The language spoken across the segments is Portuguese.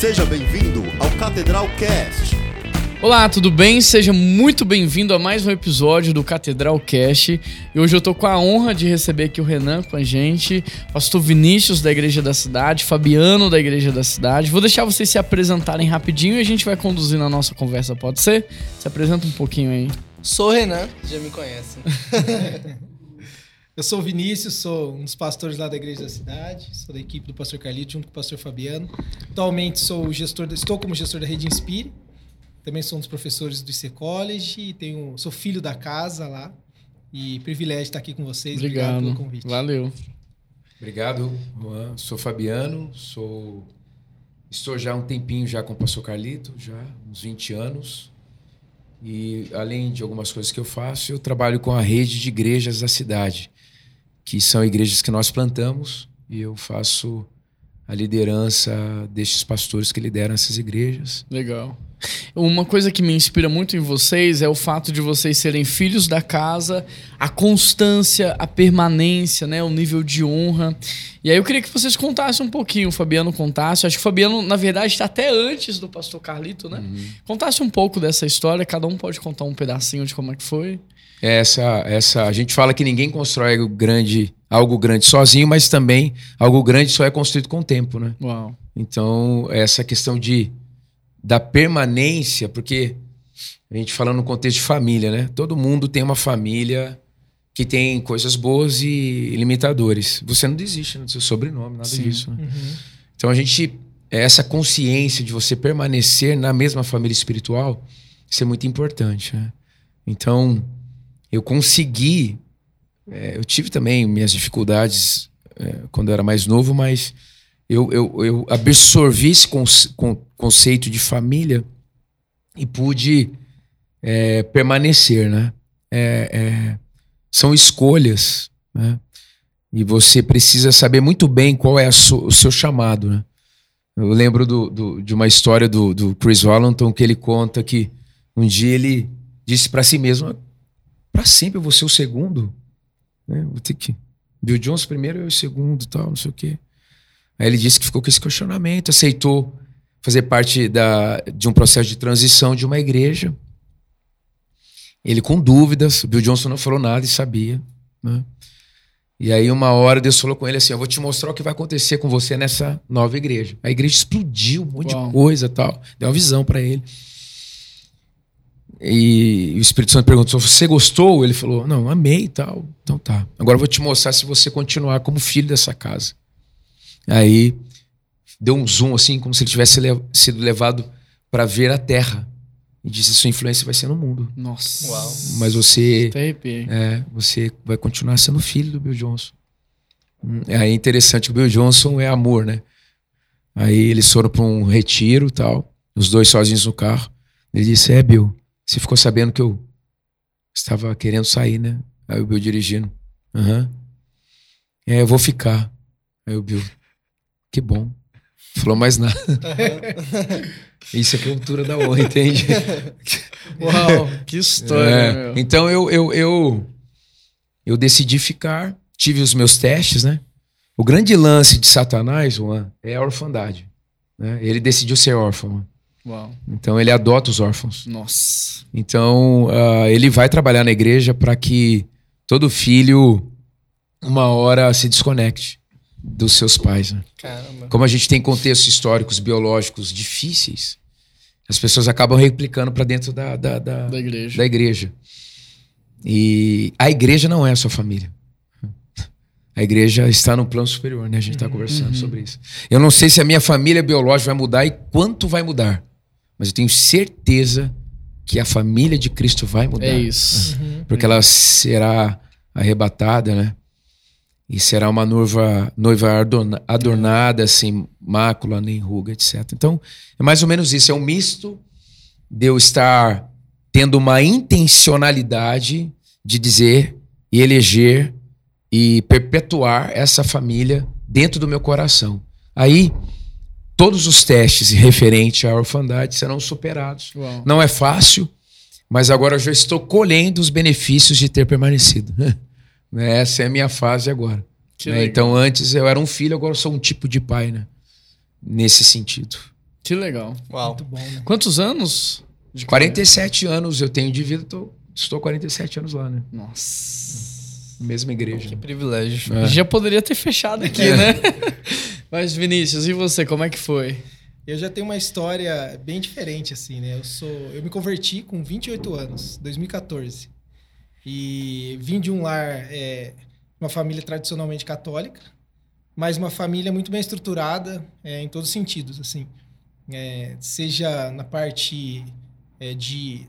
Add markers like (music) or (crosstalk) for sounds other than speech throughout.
Seja bem-vindo ao Catedral Cast. Olá, tudo bem? Seja muito bem-vindo a mais um episódio do Catedral Cast. E hoje eu tô com a honra de receber aqui o Renan com a gente, pastor Vinícius da Igreja da Cidade, Fabiano da Igreja da Cidade. Vou deixar vocês se apresentarem rapidinho e a gente vai conduzindo a nossa conversa, pode ser? Se apresenta um pouquinho aí. Sou o Renan, já me conhecem. (laughs) Eu sou o Vinícius, sou um dos pastores lá da Igreja da Cidade, sou da equipe do pastor Carlito junto com o pastor Fabiano. Atualmente sou gestor, estou como gestor da Rede Inspire. Também sou um dos professores do IC College e tenho, sou filho da casa lá. E privilégio estar aqui com vocês. Obrigado, Obrigado pelo convite. Valeu. Obrigado, Juan. Sou Fabiano, sou estou já há um tempinho já com o pastor Carlito, já uns 20 anos. E além de algumas coisas que eu faço, eu trabalho com a rede de igrejas da cidade, que são igrejas que nós plantamos, e eu faço a liderança destes pastores que lideram essas igrejas. Legal. Uma coisa que me inspira muito em vocês é o fato de vocês serem filhos da casa, a constância, a permanência, né, o nível de honra. E aí eu queria que vocês contassem um pouquinho, o Fabiano contasse. Acho que o Fabiano, na verdade, está até antes do pastor Carlito, né? Uhum. Contasse um pouco dessa história, cada um pode contar um pedacinho de como é que foi. Essa, essa, a gente fala que ninguém constrói algo grande, algo grande sozinho, mas também algo grande só é construído com o tempo, né? Uau. Então, essa questão de da permanência, porque a gente fala no contexto de família, né? Todo mundo tem uma família que tem coisas boas e limitadores. Você não desiste né, do seu sobrenome, nada Sim. disso. Né? Uhum. Então a gente essa consciência de você permanecer na mesma família espiritual, isso é muito importante. Né? Então eu consegui, é, eu tive também minhas dificuldades é, quando eu era mais novo, mas eu, eu, eu absorvi esse conce- con- conceito de família e pude é, permanecer, né? É, é, são escolhas, né? E você precisa saber muito bem qual é su- o seu chamado, né? Eu lembro do, do- de uma história do, do Chris Valentin que ele conta que um dia ele disse para si mesmo: para sempre eu vou ser o segundo, né? Vou ter que Bill Jones primeiro eu o segundo, tal, não sei o quê. Aí ele disse que ficou com esse questionamento, aceitou fazer parte da, de um processo de transição de uma igreja. Ele com dúvidas, o Bill Johnson não falou nada e sabia. Né? E aí, uma hora, Deus falou com ele assim: Eu vou te mostrar o que vai acontecer com você nessa nova igreja. A igreja explodiu, um monte Uau. de coisa tal. Deu uma visão para ele. E o Espírito Santo perguntou: Você gostou? Ele falou: Não, amei e tal. Então tá. Agora eu vou te mostrar se você continuar como filho dessa casa. Aí deu um zoom assim, como se ele tivesse le- sido levado para ver a terra. E disse: Sua influência vai ser no mundo. Nossa. Uau. Mas você arrepiei. é, você vai continuar sendo filho do Bill Johnson. Hum, É interessante que o Bill Johnson é amor, né? Aí eles foram para um retiro e tal, os dois sozinhos no carro. Ele disse: É, Bill, você ficou sabendo que eu estava querendo sair, né? Aí o Bill dirigindo: Aham. É, eu vou ficar. Aí o Bill: Que bom. Falou mais nada. (laughs) Isso é cultura da honra, entende? (laughs) Uau, que história, É. Então eu, eu, eu, eu decidi ficar, tive os meus testes, né? O grande lance de Satanás, Juan, é a orfandade. Né? Ele decidiu ser órfão. Uau. Então ele adota os órfãos. Nossa. Então ah, ele vai trabalhar na igreja para que todo filho, uma hora, se desconecte dos seus pais. Né? Caramba. Como a gente tem contextos históricos, biológicos difíceis, as pessoas acabam replicando para dentro da, da, da, Da igreja. da igreja. E a igreja não é a sua família. A igreja está no plano superior, né? A gente está conversando sobre isso. Eu não sei se a minha família biológica vai mudar e quanto vai mudar, mas eu tenho certeza que a família de Cristo vai mudar. É isso. Porque ela será arrebatada, né? E será uma noiva, noiva adorna- adornada, sem mácula, nem ruga, etc. Então, é mais ou menos isso. É um misto de eu estar tendo uma intencionalidade de dizer e eleger e perpetuar essa família dentro do meu coração. Aí, todos os testes referentes à orfandade serão superados. Uau. Não é fácil, mas agora eu já estou colhendo os benefícios de ter permanecido. (laughs) Né? Essa é a minha fase agora. Né? Então, antes eu era um filho, agora eu sou um tipo de pai, né? Nesse sentido. Que legal. Uau. Muito bom, né? Quantos anos? de 47 anos eu tenho de vida, tô, estou 47 anos lá, né? Nossa. Mesma igreja. Que privilégio. É. Já poderia ter fechado aqui, né? (laughs) Mas, Vinícius, e você, como é que foi? Eu já tenho uma história bem diferente, assim, né? Eu sou. Eu me converti com 28 anos, 2014. E vim de um lar, é, uma família tradicionalmente católica, mas uma família muito bem estruturada é, em todos os sentidos, assim. É, seja na parte é, de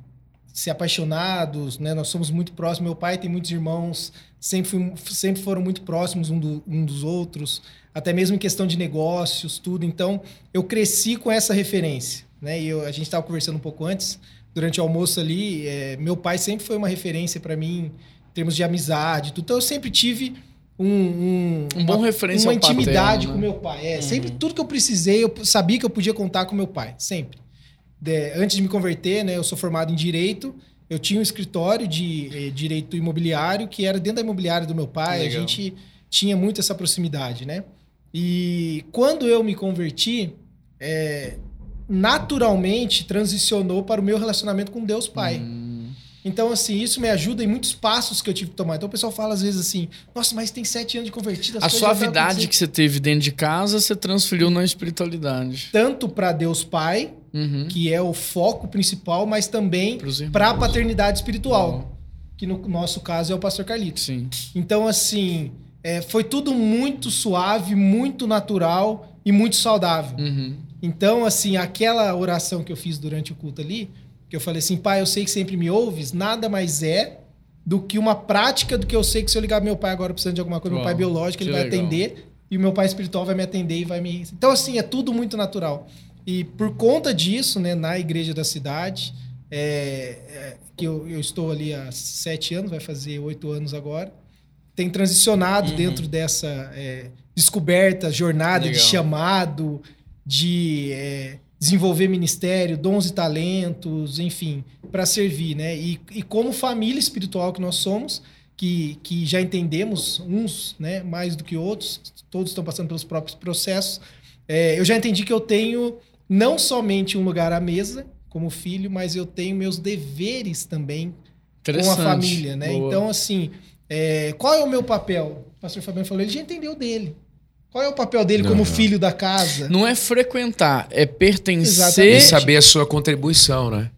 ser apaixonados, né? Nós somos muito próximos. Meu pai tem muitos irmãos, sempre, fui- sempre foram muito próximos um, do- um dos outros, até mesmo em questão de negócios, tudo. Então, eu cresci com essa referência, né? E eu- a gente estava conversando um pouco antes, durante o almoço ali, é, meu pai sempre foi uma referência para mim em termos de amizade, tudo. Então, eu sempre tive um, um, Um bom uma- referência uma ao paterno, intimidade né? com meu pai. É, sempre tudo que eu precisei, eu sabia que eu podia contar com meu pai, sempre. De- antes de me converter, né, eu sou formado em direito. Eu tinha um escritório de eh, direito imobiliário que era dentro da imobiliária do meu pai. A Legal. gente tinha muito essa proximidade, né? E quando eu me converti, eh, naturalmente transicionou para o meu relacionamento com Deus Pai. Hum, Então, assim, isso me ajuda em muitos passos que eu tive que tomar. Então, o pessoal fala às vezes assim: Nossa, mas tem sete anos de convertido. as a suavidade acontecendo." que você teve dentro de casa, você transferiu na espiritualidade. Tanto para Deus Pai, Uhum. que é o foco principal, mas também para a paternidade espiritual, que no nosso caso é o pastor Carlitos. Sim. Então, assim, é, foi tudo muito suave, muito natural e muito saudável. Uhum. Então, assim, aquela oração que eu fiz durante o culto ali, que eu falei assim, pai, eu sei que sempre me ouves, nada mais é do que uma prática do que eu sei que se eu ligar pro meu pai agora precisando de alguma coisa, meu Uau, pai biológico, ele vai legal. atender e o meu pai espiritual vai me atender e vai me. Então, assim, é tudo muito natural. E por conta disso, né, na igreja da cidade, é, é, que eu, eu estou ali há sete anos, vai fazer oito anos agora, tem transicionado Uhum. dentro dessa é, descoberta, jornada de Legal. chamado, de é, desenvolver ministério, dons e talentos, enfim, para servir, né? E, e como família espiritual que nós somos, que, que já entendemos uns, né, mais do que outros, todos estão passando pelos próprios processos. é, eu já entendi que eu tenho não somente um lugar à mesa como filho, mas eu tenho meus deveres também com a família, né? Boa. Então, assim, é, qual é o meu papel? O pastor Fabiano falou, ele já entendeu dele. Qual é o papel dele Não, como não. filho da casa? Não é frequentar, é pertencer. Exatamente. E saber a sua contribuição, né?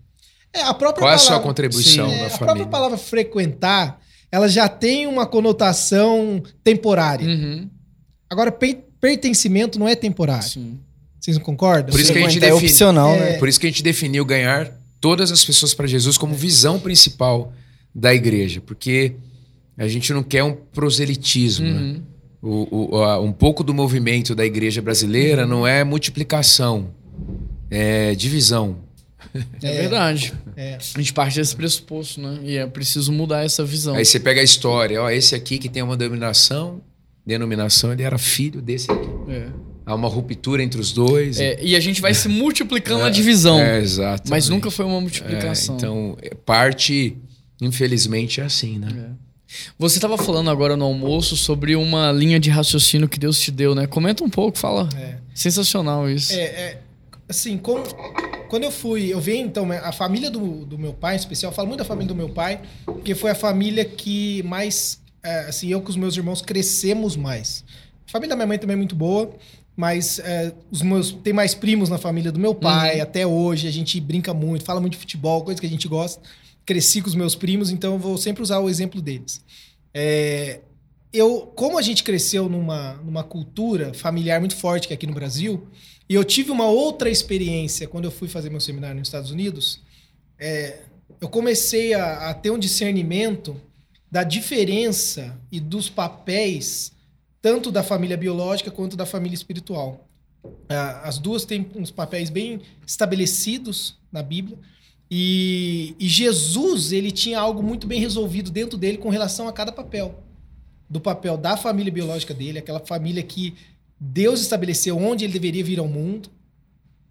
É, a própria Qual é a palavra, sua contribuição Sim. é, na a família? própria palavra frequentar, ela já tem uma conotação temporária. Uhum. Agora, pe- pertencimento não é temporário. Sim. Vocês não concordam? Por isso que a gente Frequentar é define- opcional, É. né? Por isso que a gente definiu ganhar todas as pessoas para Jesus como visão principal da igreja, porque a gente não quer um proselitismo. né? Uhum. O- o- a- um pouco do movimento da igreja brasileira não é multiplicação, é divisão. É, verdade. É. A gente parte desse pressuposto, né? E é preciso mudar essa visão. Aí você pega a história, ó, esse aqui que tem uma denominação, denominação, ele era filho desse aqui. É. Há uma ruptura entre os dois. É, e a gente vai se multiplicando (laughs) a divisão. É, exato. mas nunca foi uma multiplicação. então, é, parte, infelizmente, é assim, né? É. Você estava falando agora no almoço sobre uma linha de raciocínio que Deus te deu, né? Comenta um pouco, fala. É. Sensacional isso. É, é, assim, como, quando eu fui, eu venho, então, a família do, do meu pai, em especial, eu falo muito da família do meu pai, porque foi a família que mais, é, assim, eu com os meus irmãos crescemos mais. A família da minha mãe também é muito boa, mas é, os meus, tem mais primos na família do meu pai, até hoje, a gente brinca muito, fala muito de futebol, coisa que a gente gosta. Cresci com os meus primos, então eu vou sempre usar o exemplo deles. É, eu, como a gente cresceu numa, numa cultura familiar muito forte que é aqui no Brasil, e eu tive uma outra experiência quando eu fui fazer meu seminário nos Estados Unidos, é, eu comecei a, a ter um discernimento da diferença e dos papéis, tanto da família biológica quanto da família espiritual. Ah, As duas têm uns papéis bem estabelecidos na Bíblia. E, e Jesus, ele tinha algo muito bem resolvido dentro dele com relação a cada papel. Do papel da família biológica dele, aquela família que Deus estabeleceu onde ele deveria vir ao mundo,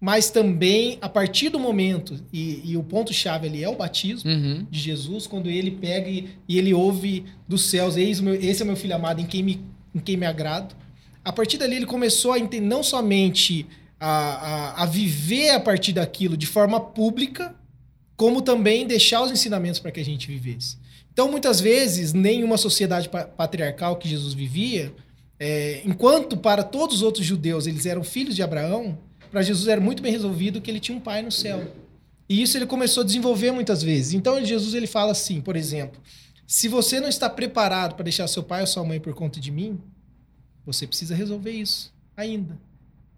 mas também a partir do momento, e, e o ponto-chave ali é o batismo Uhum. de Jesus, quando ele pega e, e ele ouve dos céus, Eis o meu, esse é meu filho amado em quem me, em quem me agrado. A partir dali ele começou a entender não somente a, a, a viver a partir daquilo de forma pública, como também deixar os ensinamentos para que a gente vivesse. Então, muitas vezes, nenhuma sociedade pa- patriarcal que Jesus vivia, é, enquanto para todos os outros judeus eles eram filhos de Abraão, para Jesus era muito bem resolvido que ele tinha um pai no céu. E isso ele começou a desenvolver muitas vezes. Então, Jesus ele fala assim, por exemplo, se você não está preparado para deixar seu pai ou sua mãe por conta de mim, você precisa resolver isso ainda.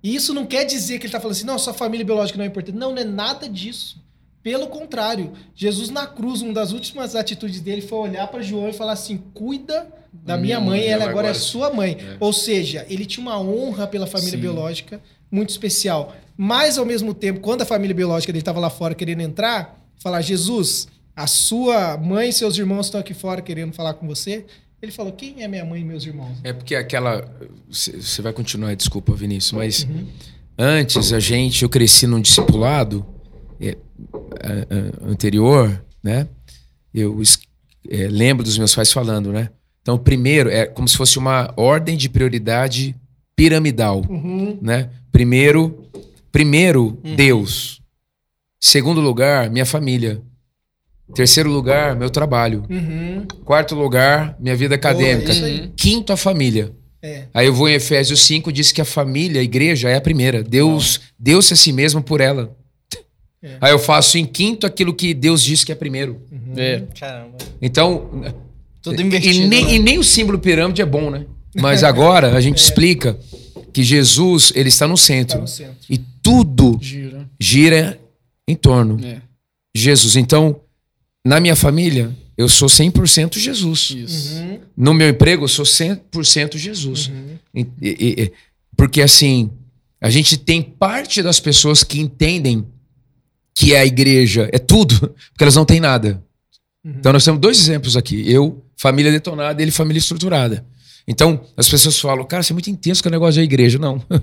E isso não quer dizer que ele está falando assim, não, sua família biológica não é importante. Não, não é nada disso. Pelo contrário, Jesus na cruz, uma das últimas atitudes dele foi olhar para João e falar assim: cuida da minha mãe, ela ela agora é agora- sua mãe. É. Ou seja, ele tinha uma honra pela família Sim. biológica muito especial. Mas, ao mesmo tempo, quando a família biológica dele estava lá fora querendo entrar, falar: Jesus, a sua mãe e seus irmãos estão aqui fora querendo falar com você. Ele falou: quem é minha mãe e meus irmãos? É porque aquela. Você vai continuar, desculpa, Vinícius, mas Uhum. antes a gente, eu cresci num discipulado anterior, né? Eu é, lembro dos meus pais falando, né? Então, primeiro, é como se fosse uma ordem de prioridade piramidal, Uhum. né? Primeiro, primeiro Deus. Segundo lugar, minha família. Terceiro lugar, meu trabalho. Uhum. Quarto lugar, minha vida acadêmica. aí. Quinto, a família. É. Aí eu vou em Efésios 5, diz que a família, a igreja, é a primeira. Deus deu-se a si mesmo por ela. É. Aí eu faço em quinto aquilo que Deus disse que é primeiro. É. Caramba. Então. Tudo e, invertido. nem, né? e nem o símbolo pirâmide é bom, né? (laughs) Mas agora a gente explica que Jesus, ele está no centro. no centro. E tudo Gira. gira em torno É. de Jesus. Então, na minha família, eu sou 100% Jesus. Isso. Uhum. No meu emprego, eu sou 100% Jesus. Uhum. E- e- e- porque assim, a gente tem parte das pessoas que entendem que a igreja é tudo, porque elas não têm nada. Uhum. Então nós temos dois exemplos aqui. Eu, família detonada, ele, família estruturada. Então, as pessoas falam, cara, você é muito intenso com o negócio da igreja. Não. (laughs)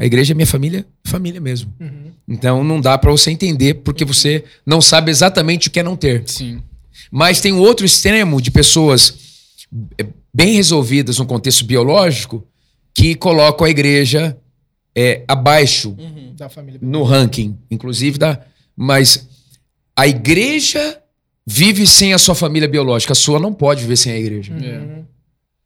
A igreja é minha família, família mesmo. Uhum. Então não dá pra você entender porque você não sabe exatamente o que é não ter. Sim. Mas tem um outro extremo de pessoas eh, bem resolvidas no contexto biológico que colocam a igreja eh, abaixo Uhum. Da família. no ranking, inclusive da. Mas a igreja vive sem a sua família biológica, a sua não pode viver sem a igreja. Uhum.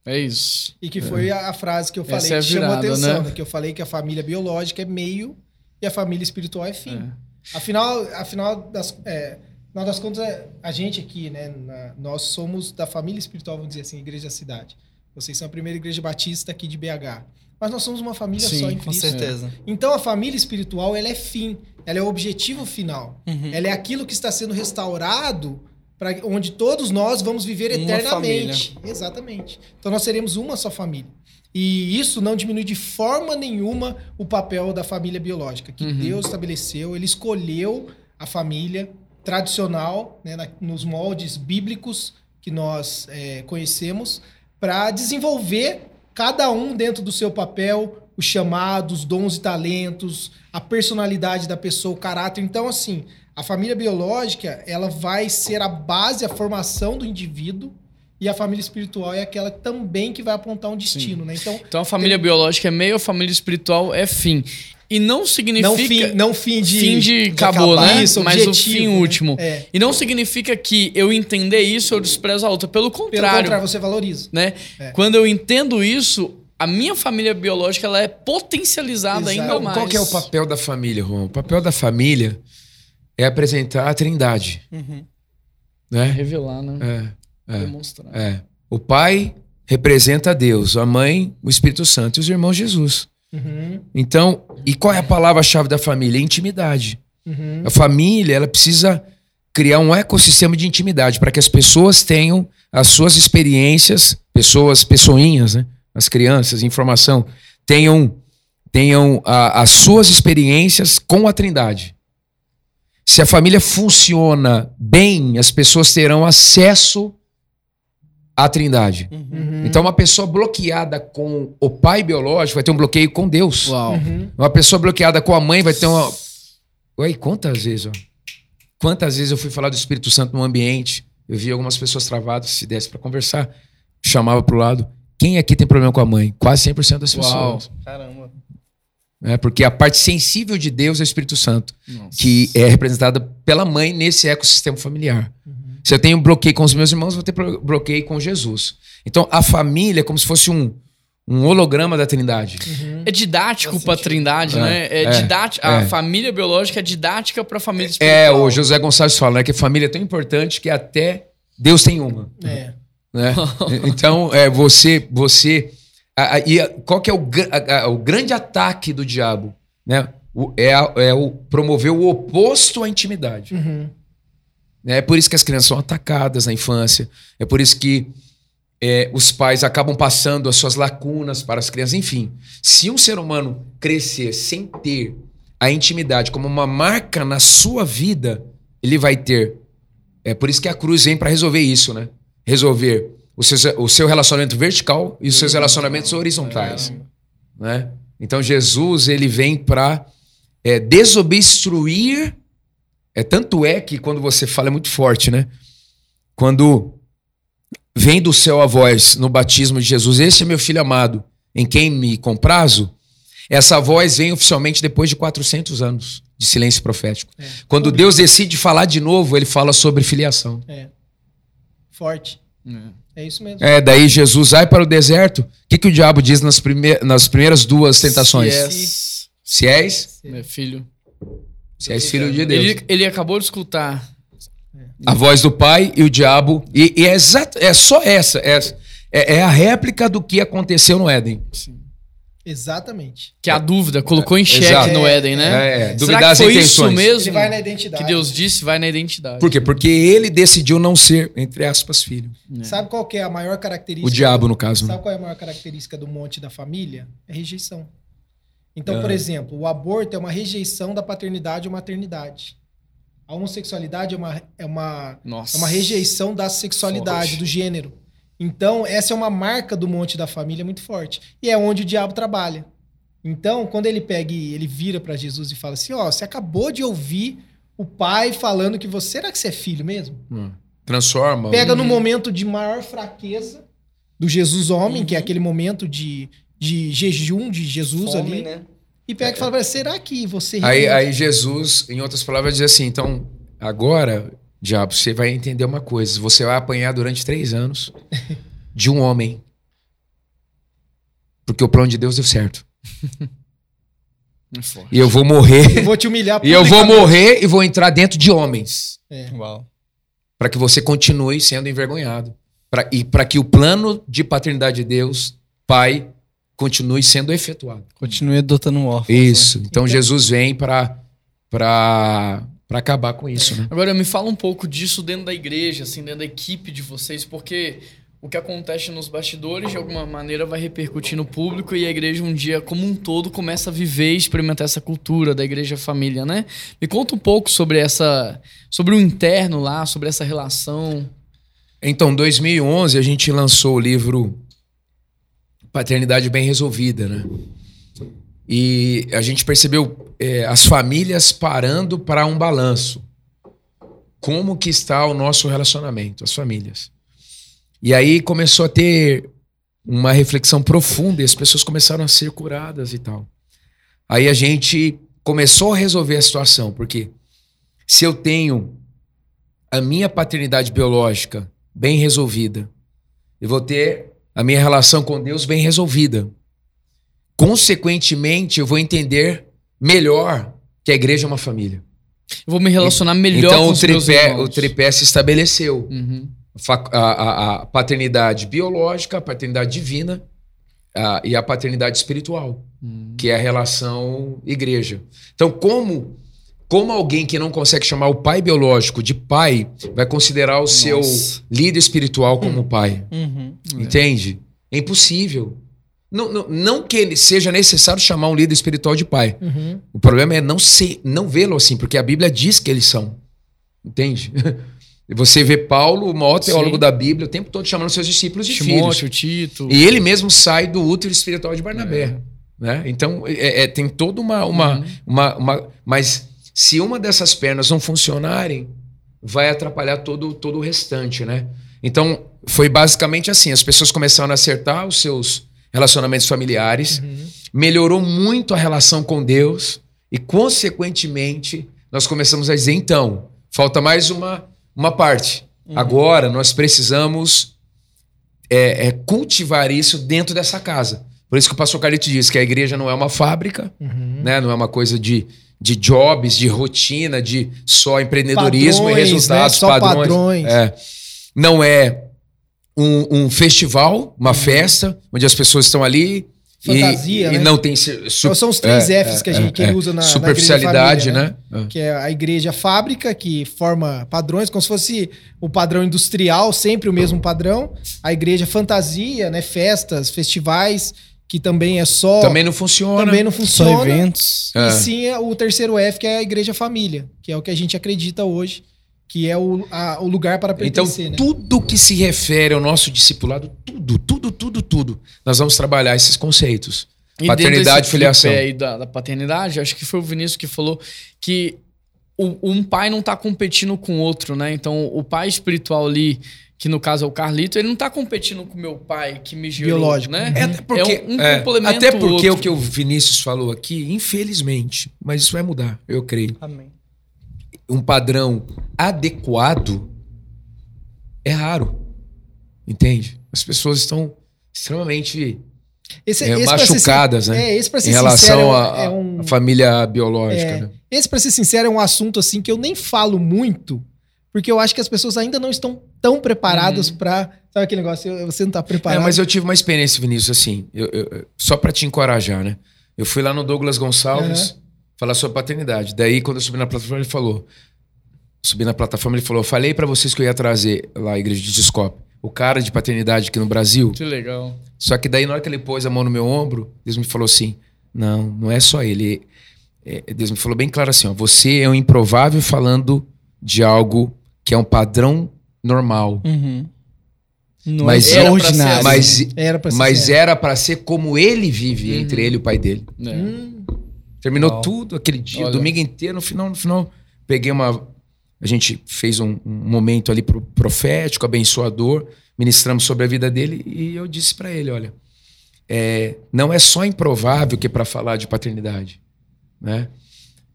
É isso. E que foi a, a frase que eu falei Essa é a que chamou atenção, né? né? Que eu falei que a família biológica é meio e a família espiritual é fim. É. Afinal, afinal das, é, afinal das contas, é, a gente aqui, né? na- nós somos da família espiritual, vamos dizer assim, Igreja da Cidade. Vocês são a primeira igreja batista aqui de BH. Mas nós somos uma família Sim, só em Com Cristo. certeza. Então a família espiritual ela é fim, ela é o objetivo final. Uhum. Ela é aquilo que está sendo restaurado para onde todos nós vamos viver Uma eternamente. Exatamente. Então nós seremos uma só família. E isso não diminui de forma nenhuma o papel da família biológica que Uhum. Deus estabeleceu. Ele escolheu a família tradicional, né, na- nos moldes bíblicos que nós é, conhecemos, para desenvolver cada um dentro do seu papel, os chamados, os dons e talentos, a personalidade da pessoa, o caráter. Então, assim, a família biológica, ela vai ser a base, a formação do indivíduo, e a família espiritual é aquela também que vai apontar um destino, né? Então, Então a família biológica é meio, a família espiritual é fim. E não significa. não fim, não fim de fim de acabou, acabar. né? Isso, Mas o objetivo, fim né? último. É. E não significa que eu entender isso eu desprezo a outra. Pelo Pelo contrário. contrário, você valoriza. né? É. Quando eu entendo isso, a minha família biológica ela é potencializada Exato. ainda mais. qual que é o papel da família, Juan? O papel da família é apresentar a trindade. Uhum. Né? Revelar, né? É, é, Demonstrar. é. O pai representa Deus, a mãe, o Espírito Santo e os irmãos Jesus. Uhum, Então, e qual é a palavra-chave da família? Intimidade. uhum. A família, ela precisa criar um ecossistema de intimidade para que as pessoas tenham as suas experiências, pessoas, pessoinhas, né? As crianças, informação, tenham, tenham a- as suas experiências com a Trindade. Se a família funciona bem, as pessoas terão acesso à Trindade. Uhum. Uhum. Então, uma pessoa bloqueada com o pai biológico vai ter um bloqueio com Deus. Uau. Uhum. Uma pessoa bloqueada com a mãe vai ter uma. Ué, quantas vezes, ó? Quantas vezes eu fui falar do Espírito Santo no ambiente? Eu vi algumas pessoas travadas, se desse pra conversar, chamava pro lado. Quem aqui tem problema com a mãe? Quase 100% das Uau. pessoas. Caramba. Né? Porque a parte sensível de Deus é o Espírito Santo, Nossa. que é representada pela mãe nesse ecossistema familiar. Se eu tenho bloqueio com os meus irmãos, vou ter blo- bloqueio com Jesus. Então, a família é como se fosse um, um holograma da Trindade. É didático pra sentido. Trindade, É, né? É, é, didático. A é. família biológica é didática pra família É, espiritual. o José Gonçalves fala né, que a família é tão importante que até Deus tem uma. É. né? (laughs) então, é, você. você a- a- e a- qual que é o, a- a- o grande ataque do diabo? Né? O- é, a- é o promover o oposto à intimidade. Uhum. É por isso que as crianças são atacadas na infância. É por isso que é, os pais acabam passando as suas lacunas para as crianças. Enfim, se um ser humano crescer sem ter a intimidade como uma marca na sua vida, ele vai ter. É por isso que a cruz vem para resolver isso, né? Resolver o seu, o seu relacionamento vertical e os seus relacionamentos horizontais, né? Então Jesus ele vem para é, desobstruir. É tanto é que quando você fala é muito forte, né? Quando vem do céu a voz no batismo de Jesus, este é meu filho amado, em quem me comprazo. Essa voz vem oficialmente depois de 400 anos de silêncio profético. É. Quando Deus decide falar de novo, ele fala sobre filiação. É. Forte. É. É isso mesmo. É, daí Jesus vai para o deserto. O que, que o diabo diz nas, prime nas primeiras duas tentações? Se és- Se és, Meu filho. Se és filho de Deus. Ele, ele acabou de escutar. A voz do pai e o diabo. E, e é, exato, é só essa. É, é, é a réplica do que aconteceu no Éden. Exatamente. Que a dúvida colocou em xeque Exato. no Éden, né? É, é, Será duvidar que as foi intenções. isso mesmo? Ele vai na identidade. Que Deus disse, vai na identidade. Por quê? Porque ele decidiu não ser, entre aspas, filho. Sabe qual que é a maior característica? O diabo, no caso. Né? Sabe qual é a maior característica do monte da família? É rejeição. Então, Ah. por exemplo, o aborto é uma rejeição da paternidade ou maternidade. A homossexualidade é uma, é uma, Nossa. é uma rejeição da sexualidade, Forte. do gênero. Então, essa é uma marca do monte da família muito forte. E é onde o diabo trabalha. Então, quando ele pega e ele vira para Jesus e fala assim: Ó, você acabou de ouvir o pai falando que você. Será que você é filho mesmo? Hum. Transforma. Pega Uhum. no momento de maior fraqueza do Jesus homem, Uhum. que é aquele momento de, de jejum de Jesus Fome, ali, né? e pega e fala: "Mas será que você. Aí, aí Jesus, em outras palavras, diz assim: então, agora, diabo, você vai entender uma coisa. Você vai apanhar durante três anos (laughs) de um homem. Porque o plano de Deus deu certo. É. E eu vou morrer. Eu vou te humilhar (laughs) e eu vou publicamente." morrer e vou entrar dentro de homens. É. Uau. para que você continue sendo envergonhado. Pra, e para que o plano de paternidade de Deus, Pai, continue sendo efetuado. Continue adotando um órfão. Isso. Então Jesus vem para para acabar com isso, né? Agora, me fala um pouco disso dentro da igreja, assim, dentro da equipe de vocês, porque o que acontece nos bastidores, de alguma maneira, vai repercutir no público e a igreja, um dia, como um todo, começa a viver e experimentar essa cultura da igreja família, né? Me conta um pouco sobre essa. sobre o interno lá, sobre essa relação. Então, em 2011, a gente lançou o livro Paternidade Bem Resolvida, né? E a gente percebeu é, as famílias parando para um balanço. Como que está o nosso relacionamento, as famílias. E aí começou a ter uma reflexão profunda e as pessoas começaram a ser curadas e tal. Aí a gente começou a resolver a situação, porque se eu tenho a minha paternidade biológica bem resolvida, eu vou ter a minha relação com Deus bem resolvida. Consequentemente, eu vou entender melhor que a igreja é uma família. Eu vou me relacionar melhor então com o os meus tripé, irmãos. o tripé se estabeleceu. Uhum. A, a- a paternidade biológica, a paternidade divina a- e a paternidade espiritual, Uhum. que é a relação igreja. Então, como como alguém que não consegue chamar o pai biológico de pai vai considerar o seu Nossa. líder espiritual como pai? Uhum. Entende? É impossível. Não, não, não que ele seja necessário chamar um líder espiritual de pai. Uhum. O problema é não ser, não vê-lo assim, porque a Bíblia diz que eles são. Entende? (laughs) Você vê Paulo, o maior teólogo Sim. da Bíblia, o tempo todo chamando seus discípulos de filhos. Timóteo, Tito. E ele mesmo sai do útero espiritual de Barnabé. Né? Então, é- é- tem toda uma, uma, Uhum. uma, uma- Mas se uma dessas pernas não funcionarem, vai atrapalhar todo, todo o restante, né? Então, foi basicamente assim: as pessoas começaram a acertar os seus relacionamentos familiares. Uhum. melhorou muito a relação com Deus e, consequentemente, nós começamos a dizer: então, falta mais uma, uma parte. Agora nós precisamos é, é, cultivar isso dentro dessa casa. Por isso que o pastor Carlito diz que a igreja não é uma fábrica, né? não é uma coisa de, de jobs, de rotina, de só empreendedorismo Padrões, e resultados, né? Só padrões. padrões. É. Não é um, um festival, uma festa, onde as pessoas estão ali e- Fantasia, e, né? não tem su- su- São os três é, Fs que, a é, gente, é, ele usa na, superficialidade, na família, né? Que é a igreja fábrica, que forma padrões, como se fosse o padrão industrial, sempre o mesmo padrão. A igreja fantasia, né? Festas, festivais, que também é só. Também não funciona. também não Só funciona. eventos. É. E sim é o terceiro F, que é a igreja família, que é o que a gente acredita hoje, que é o, a- o lugar para Então, pertencer, né? tudo que se refere ao nosso discipulado, tudo, tudo, tudo, tudo, nós vamos trabalhar esses conceitos. E Paternidade e filiação. aí da, da paternidade, acho que foi o Vinícius que falou que o- um pai não tá competindo com o outro, né? Então, o pai espiritual ali, que no caso é o Carlito, ele não tá competindo com o meu pai que me gerou, Biológico. né? É, até porque, um, um é, complementa até porque o que o Vinícius falou aqui, infelizmente, mas isso vai mudar, eu creio. Amém. Um padrão adequado é raro. Entende? As pessoas estão extremamente Esse, é, esse ser machucadas, sin- né? É, esse pra ser em relação é um- à é um, à família biológica. É. né? Esse, pra ser sincero, é um assunto assim que eu nem falo muito, porque eu acho que as pessoas ainda não estão tão preparadas pra. Sabe aquele negócio? Você não tá É, preparado. mas eu tive uma experiência, Vinícius, assim, eu- eu- só pra te encorajar, né? Eu fui lá no Douglas Gonçalves falar sobre paternidade. Daí, quando eu subi na plataforma, ele falou. Subi na plataforma, ele falou: Eu falei pra vocês que eu ia trazer lá a igreja de Descope, o cara de paternidade aqui no Brasil. Que legal. Só que daí, na hora que ele pôs a mão no meu ombro, Deus me falou assim: Não, não é só ele. É, Deus me falou bem claro assim: ó, Você é um improvável falando de algo que é um padrão normal. Uhum. Não Mas é era ordinário. ser Mas, Era pra ser mas sincero. era pra ser como ele vive entre ele e o pai dele. É. Hum, Terminou Uau. tudo aquele dia, o Olha. domingo inteiro. No final, no final, peguei uma. A gente fez um, um momento ali pro- profético, abençoador, ministramos sobre a vida dele e eu disse pra ele: olha, é, não é só improvável que é para falar de paternidade, né?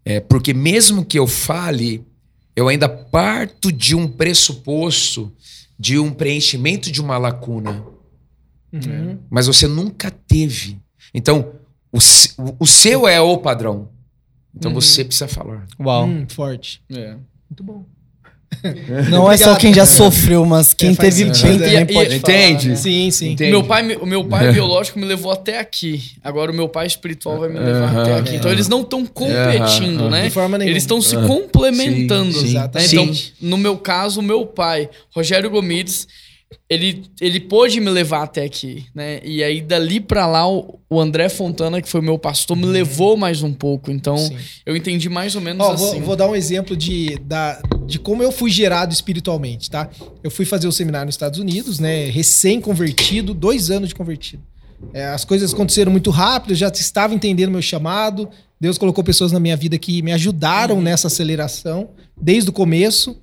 É, porque mesmo que eu fale, eu ainda parto de um pressuposto de um preenchimento de uma lacuna uhum. mas você nunca teve. Então, o- o seu é o padrão. Então Uhum. você precisa falar. Uau. Hum, forte. É. Muito bom. (laughs) Não é só quem já sofreu, mas quem É, teve bem E- também e- pode Entende? falar, né? Sim, sim. Entende? Meu pai, o meu pai (laughs) biológico me levou até aqui. Agora o meu pai espiritual vai me levar Aham. até aqui. Então É. eles não estão competindo, Aham. né? De forma nenhuma. Eles estão se complementando. Sim, sim. né? Exatamente. Então, no meu caso, o meu pai, Rogério Gomides, ele, ele pôde me levar até aqui, né? E aí, dali pra lá, o, o André Fontana, que foi meu pastor, me levou mais um pouco. Então, Uhum. Sim. eu entendi mais ou menos Ó, assim. vou, vou dar um exemplo de, da, de como eu fui gerado espiritualmente, tá? Eu fui fazer o seminário nos Estados Unidos, né? Recém-convertido, dois anos de convertido. É, as coisas aconteceram muito rápido, eu já estava entendendo meu chamado. Deus colocou pessoas na minha vida que me ajudaram nessa aceleração, desde o começo.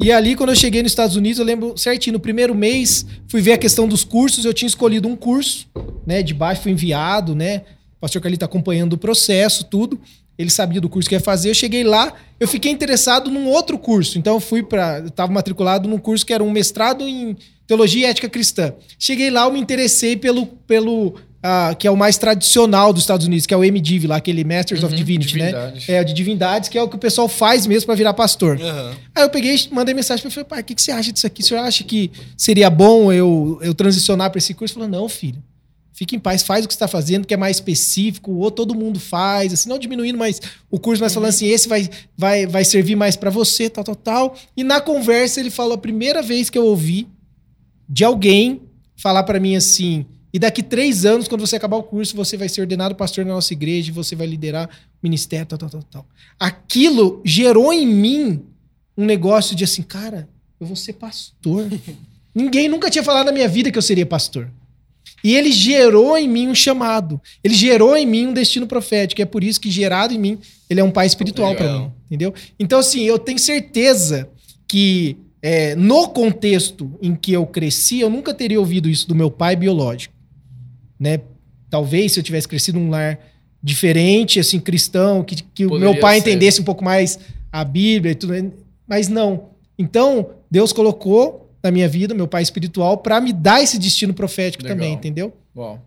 E ali, quando eu cheguei nos Estados Unidos, eu lembro certinho, no primeiro mês, fui ver a questão dos cursos, eu tinha escolhido um curso, né? De baixo fui enviado, né? O pastor Carlito acompanhando o processo, tudo. Ele sabia do curso que ia fazer. Eu cheguei lá, eu fiquei interessado num outro curso. Então eu fui para, estava matriculado num curso que era um mestrado em teologia e ética cristã. Cheguei lá, eu me interessei pelo pelo ah, que é o mais tradicional dos Estados Unidos, que é o MDiv lá, aquele Masters of Uhum, Divinity, né? divindade. É o de divindades, que é o que o pessoal faz mesmo para virar pastor. Aham. Aí eu peguei, mandei mensagem para ele, falei, pai, o que, que você acha disso aqui? O senhor acha que seria bom eu, eu transicionar para esse curso? Ele falou, não, filho. Fique em paz, faz o que você está fazendo, que é mais específico, ou todo mundo faz, assim, não diminuindo, mas o curso, mas falando assim, esse vai, vai, vai servir mais para você, tal, tal, tal. E na conversa ele falou a primeira vez que eu ouvi de alguém falar para mim assim, e daqui três anos, quando você acabar o curso, você vai ser ordenado pastor na nossa igreja, e você vai liderar o ministério, tal, tal, tal, tal. Aquilo gerou em mim um negócio de assim, cara, eu vou ser pastor. (laughs) Ninguém nunca tinha falado na minha vida que eu seria pastor. E ele gerou em mim um chamado. Ele gerou em mim um destino profético. E é por isso que, gerado em mim, ele é um pai espiritual para mim. Entendeu? Então, assim, eu tenho certeza que é, no contexto em que eu cresci, eu nunca teria ouvido isso do meu pai biológico. Né? talvez se eu tivesse crescido num lar diferente, assim, cristão, que, que o meu pai ser. entendesse um pouco mais a Bíblia e tudo, mas não. Então, Deus colocou na minha vida, meu pai espiritual, para me dar esse destino profético Legal. também, entendeu? Uau.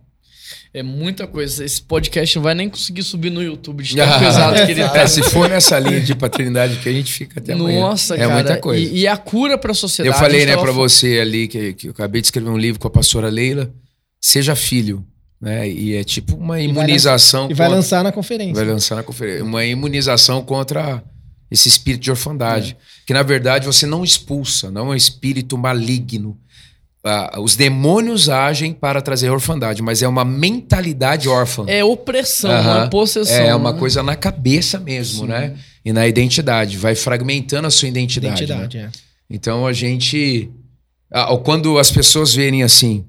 É muita coisa. Esse podcast não vai nem conseguir subir no YouTube de (laughs) tão Ah, pesado que ele tá. é, se for nessa linha de paternidade que a gente fica até amanhã. Nossa, é cara. muita coisa. E, e a cura pra sociedade. Eu falei, a né, tava falando- você ali, que, que eu acabei de escrever um livro com a pastora Leila, Seja Filho, né? E é tipo uma vai imunização. E vai contra- lançar na conferência. vai lançar na conferência. Uma imunização contra esse espírito de orfandade. Que, na verdade, você não expulsa, não é um espírito maligno. Ah, os demônios agem para trazer orfandade, mas é uma mentalidade órfã. É opressão, não Aham. é possessão. É uma né? coisa na cabeça mesmo, né? E na identidade. Vai fragmentando a sua identidade. né? Identidade, é. Então a gente. ah, Quando as pessoas verem assim,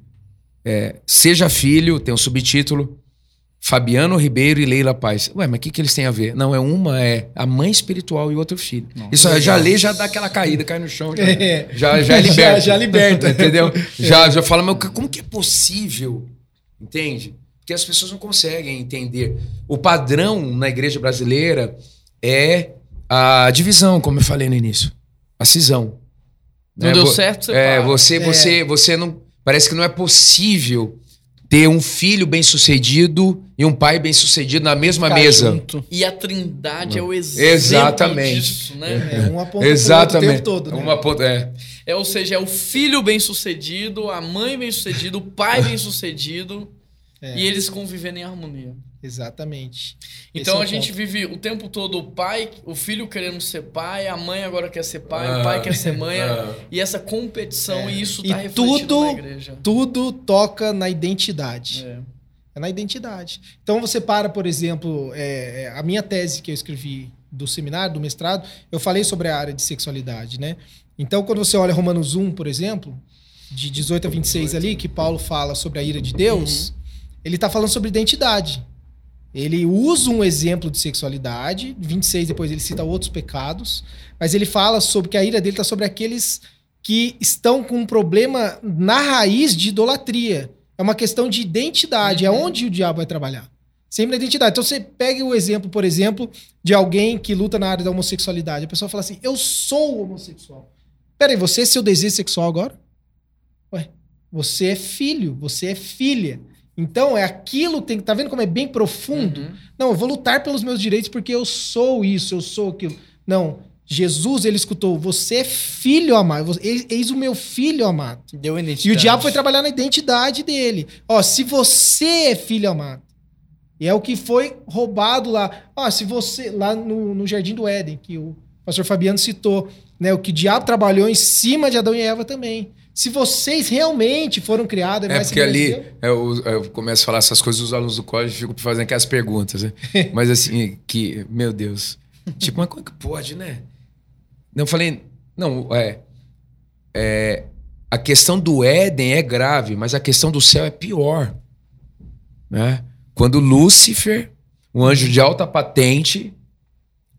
é, seja filho, tem um subtítulo, Fabiano Ribeiro e Leila Paz. Ué, mas o que, que eles têm a ver? Não, é uma é a mãe espiritual e outro filho. Isso aí, já lê, já dá aquela caída, cai no chão, já, É. já, já é liberta. (laughs) Já- já liberta. Entendeu? Já, já fala, mas como que é possível? Entende? Porque as pessoas não conseguem entender. O padrão na igreja brasileira é a divisão, como eu falei no início. A cisão. Não Né? deu certo, você É, para. você, você, você não. Parece que não é possível ter um filho bem-sucedido e um pai bem-sucedido na mesma Ficar mesa. junto. E a trindade é o exemplo Exatamente. disso, né? É, um pro outro o Exatamente. todo. Né? Uma ponta, é. É, ou seja, é o filho bem-sucedido, a mãe bem-sucedida, o pai bem-sucedido, É. e eles convivendo em harmonia. Exatamente. Então é a gente ponto. vive o tempo todo o pai, o filho querendo ser pai, a mãe agora quer ser pai, Ah. o pai quer ser mãe, (laughs) Ah. e essa competição, e isso E tá refletido tudo- na igreja. Tudo toca na identidade. É. É na identidade. Então você para, por exemplo, é, é, a minha tese que eu escrevi do seminário, do mestrado, eu falei sobre a área de sexualidade, né? Então, quando você olha Romanos 1, por exemplo, de 18 a 26 ali, que Paulo fala sobre a ira de Deus, ele está falando sobre identidade. Ele usa um exemplo de sexualidade, 26 depois ele cita outros pecados, mas ele fala sobre que a ira dele está sobre aqueles que estão com um problema na raiz de idolatria. É uma questão de identidade, é onde o diabo vai trabalhar. Sempre na identidade. Então você pega o exemplo, por exemplo, de alguém que luta na área da homossexualidade. A pessoa fala assim: Eu sou homossexual. Peraí, você é seu desejo sexual agora? Ué, você é filho, você é filha. Então é aquilo, tem, tá vendo como é bem profundo? Uhum. Não, eu vou lutar pelos meus direitos porque eu sou isso, eu sou aquilo. Não, Jesus, ele escutou, você é filho amado, eis o meu filho amado. Deu identidade. E o diabo foi trabalhar na identidade dele. Ó, se você é filho amado, e é o que foi roubado lá. Ó, se você, lá no, no Jardim do Éden, que o pastor Fabiano citou, né? O que o diabo trabalhou em cima de Adão e Eva também. Se vocês realmente foram criados... É porque ali eu, eu começo a falar essas coisas, os alunos do colégio ficam fazendo aquelas perguntas, né? (laughs) Mas assim, que, meu Deus. Tipo, mas como é que pode, né? Não, falei, não, é, é. A questão do Éden é grave, mas a questão do céu é pior. Né? Quando Lúcifer, um anjo de alta patente,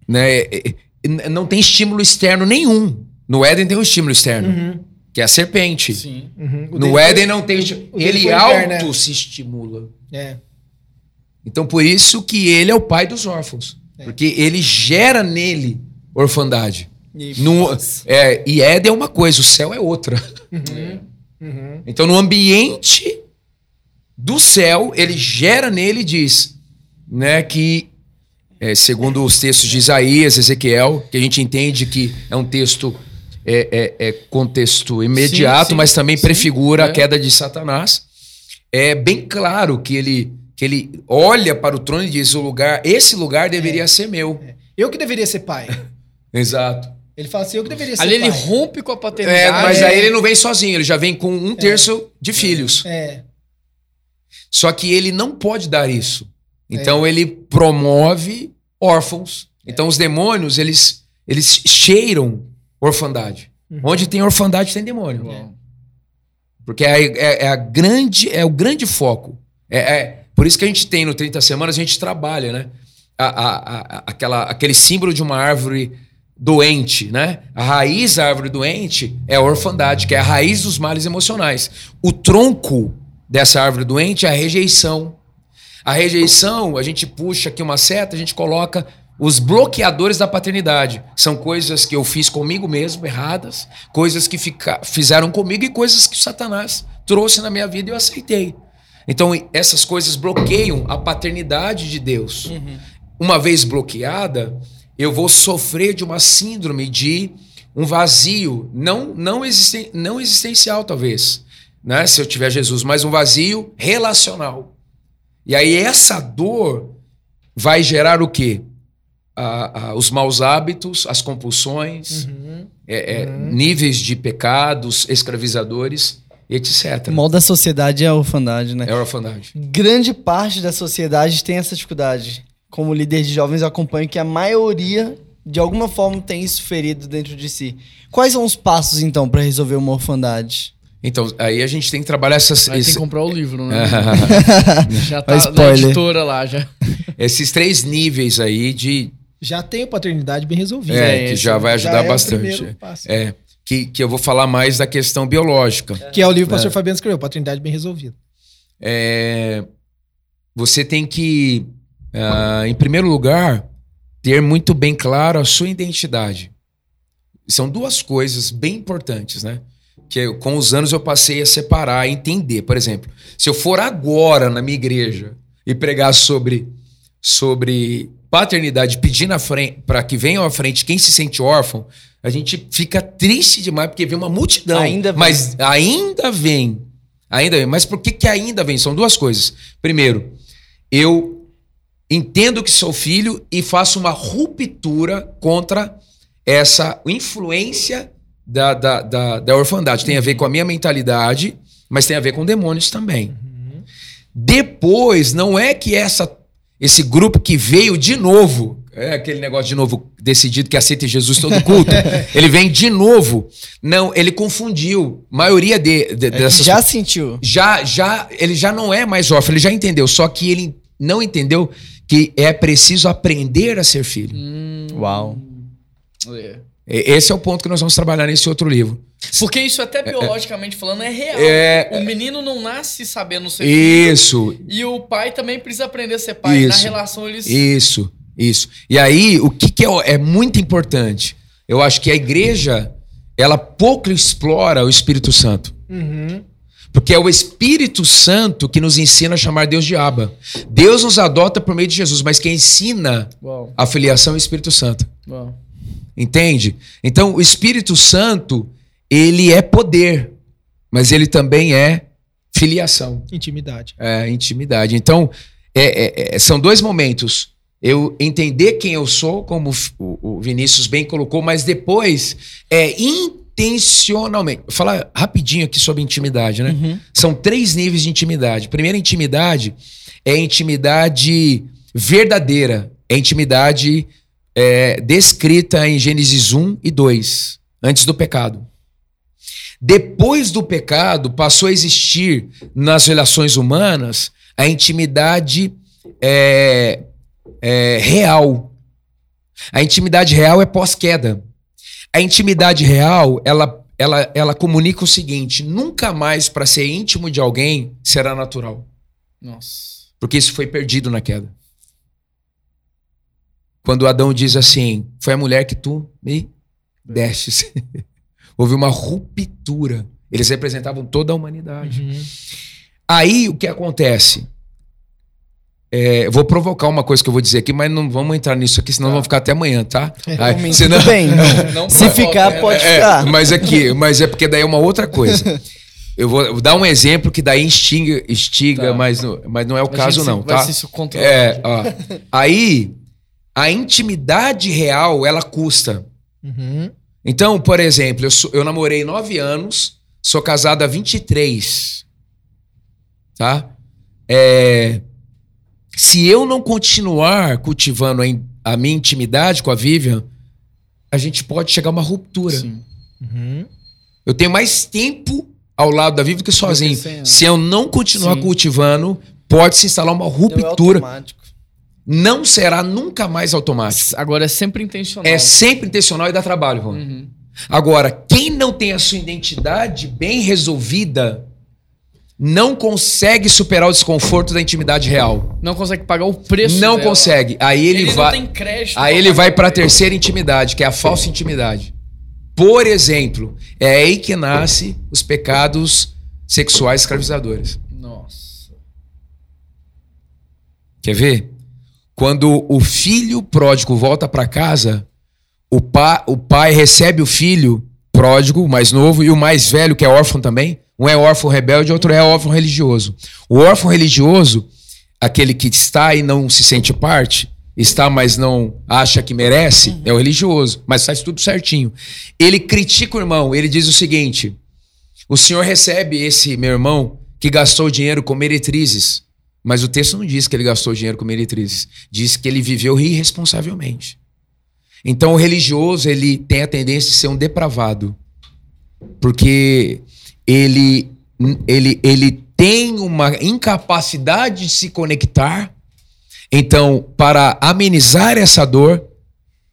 né, é, é, não tem estímulo externo nenhum. No Éden tem um estímulo externo, Uhum, que é a serpente. Sim. uhum. No Éden não tem. Ele né? auto se estimula. É. Então, por isso que ele é o pai dos órfãos. Porque ele gera nele orfandade. E No, é, e Éden é uma coisa, o céu é outra. (laughs) Uhum. Então, no ambiente do céu, ele gera nele e diz né, que, é, segundo os textos de Isaías, Ezequiel, que a gente entende que é um texto, é, é- é contexto imediato, sim, mas também sim, prefigura é. a queda de Satanás. É bem claro que ele, que ele olha para o trono e diz: o lugar, esse lugar deveria ser meu. Eu que deveria ser pai. (laughs) Exato. Ele fala assim, eu que deveria ser Ali ele pai. rompe com a paternidade. É, mas é. aí ele não vem sozinho, ele já vem com um terço de filhos. É, Só que ele não pode dar isso. Então ele promove órfãos. Então os demônios, eles, eles cheiram orfandade. Onde tem orfandade, tem demônio. Porque é, é- é a grande, é o grande foco. É, é- por isso que a gente tem no 30 Semanas, a gente trabalha, né? A- a- a- aquela, aquele símbolo de uma árvore doente, né? A raiz da árvore doente é a orfandade, que é a raiz dos males emocionais. O tronco dessa árvore doente é a rejeição, A rejeição, a gente puxa aqui uma seta, a gente coloca os bloqueadores da paternidade. São coisas que eu fiz comigo mesmo, erradas, coisas que fica, fizeram comigo e coisas que Satanás trouxe na minha vida e eu aceitei. Então, essas coisas bloqueiam a paternidade de Deus. Uma vez bloqueada, eu vou sofrer de uma síndrome de um vazio, não, não, existen, não existencial, talvez, né? se eu tiver Jesus, mas um vazio relacional. E aí, essa dor vai gerar o quê? A- a- os maus hábitos, as compulsões, é- é, níveis de pecados escravizadores, etc. O mal da sociedade é a orfandade, né? É a orfandade. Grande parte da sociedade tem essa dificuldade. Como líder de jovens, eu acompanho que a maioria, de alguma forma, tem isso ferido dentro de si. Quais são os passos, então, para resolver uma orfandade? Então, aí a gente tem que trabalhar essas, Aí tem esse- que comprar o livro, né? (laughs) já tá na editora lá, já. esses três níveis aí de Já tem a paternidade bem resolvida. é, que esse já vai Já ajudar é o bastante. passo. É, que, que eu vou falar mais da questão biológica. Que é o livro que o pastor Fabiano escreveu, Paternidade Bem Resolvida. É, você tem que, ah, em primeiro lugar, ter muito bem claro a sua identidade. São duas coisas bem importantes, né? Que eu- com os anos eu passei a separar, a entender. Por exemplo, se eu for agora na minha igreja e pregar sobre, sobre paternidade, frente para que venham à frente quem se sente órfão, a gente fica triste demais porque vem uma multidão. Ainda vem. Mas ainda vem. Ainda vem. Mas por que, que ainda vem? São duas coisas. Primeiro, eu entendo que sou filho e faço uma ruptura contra essa influência da, da, da, da orfandade. Tem a ver com a minha mentalidade, mas tem a ver com demônios também. Depois, não é que essa, esse grupo que veio de novo, é aquele negócio de novo decidido que aceita Jesus todo culto, (laughs) ele vem de novo. Não, ele confundiu. A maioria de, de- dessas Já sentiu? já, já, ele já não é mais órfão, ele já entendeu, só que ele não entendeu que é preciso aprender a ser filho. Uau. É. Esse é o ponto que nós vamos trabalhar nesse outro livro. Porque isso até biologicamente falando é real. É- o menino não nasce sabendo ser filho. Isso, E o pai também precisa aprender a ser pai. Na Isso. relação eles. isso, isso. E aí, o que, que é, é muito importante? Eu acho que a igreja, ela pouco explora o Espírito Santo. Porque é o Espírito Santo que nos ensina a chamar Deus de Abba. Deus nos adota por meio de Jesus, mas quem ensina Uau, a filiação é o Espírito Santo. uau. Entende? Então, o Espírito Santo, ele é poder, mas ele também é filiação, Intimidade. é intimidade. Então, é- é- é- são dois momentos. Eu entender quem eu sou, como o, o Vinícius bem colocou, mas depois é intencionalmente. Vou falar rapidinho aqui sobre intimidade, né? São três níveis de intimidade. Primeira intimidade é intimidade verdadeira, é intimidade é, descrita em Gênesis 1 e 2, antes do pecado. Depois do pecado, passou a existir nas relações humanas a intimidade é, é, real. A intimidade real é pós-queda. A intimidade real, ela, ela, ela comunica o seguinte: nunca mais para ser íntimo de alguém será natural. Nossa. Porque isso foi perdido na queda. Quando Adão diz assim: Foi a mulher que tu me destes. (laughs) Houve uma ruptura. Eles representavam toda a humanidade. Aí o que acontece? É, vou provocar uma coisa que eu vou dizer aqui, mas não vamos entrar nisso aqui, senão vamos ficar até amanhã, tá? Aí, Tudo senão- bem. (laughs) Não Se provoca, ficar, né? pode é, ficar. (laughs) mas aqui, mas é porque daí é uma outra coisa. Eu vou dar um exemplo que daí instiga, instiga Tá. mas, não, mas não é o A caso não, vai tá? se controlar. É, ó. Aí, a intimidade real, ela custa. Uhum. Então, por exemplo, eu, sou- eu namorei nove anos, sou casado há 23. Tá? É, se eu não continuar cultivando a, in- a minha intimidade com a Vivian, a gente pode chegar a uma ruptura. Uhum. Eu tenho mais tempo ao lado da Vivian do que sozinho. Se eu não continuar Sim. cultivando, pode se instalar uma é ruptura. Não será nunca mais automático. Agora é sempre intencional. É sempre intencional e dá trabalho, Ron. Uhum. Agora, quem não tem a sua identidade bem resolvida, não consegue superar o desconforto da intimidade real. Não consegue pagar o preço Não dela. consegue. Aí ele, Ele, vai. Aí ele vai para a terceira intimidade, que é a falsa intimidade. Por exemplo, é aí que nasce os pecados sexuais escravizadores. Nossa. Quer ver? Quando o filho pródigo volta para casa, o, pa, o pai recebe o filho pródigo, o mais novo, e o mais velho, que é órfão também. Um é órfão rebelde, outro é órfão religioso. O órfão religioso, aquele que está e não se sente parte, está, mas não acha que merece, é o religioso, mas faz tudo certinho. Ele critica o irmão, ele diz o seguinte: o senhor recebe esse meu irmão que gastou dinheiro com meretrizes. Mas o texto não diz que ele gastou dinheiro com meretrizes. Diz que ele viveu irresponsavelmente. Então o religioso, ele tem a tendência de ser um depravado. Porque ele, ele, ele tem uma incapacidade de se conectar. Então, para amenizar essa dor,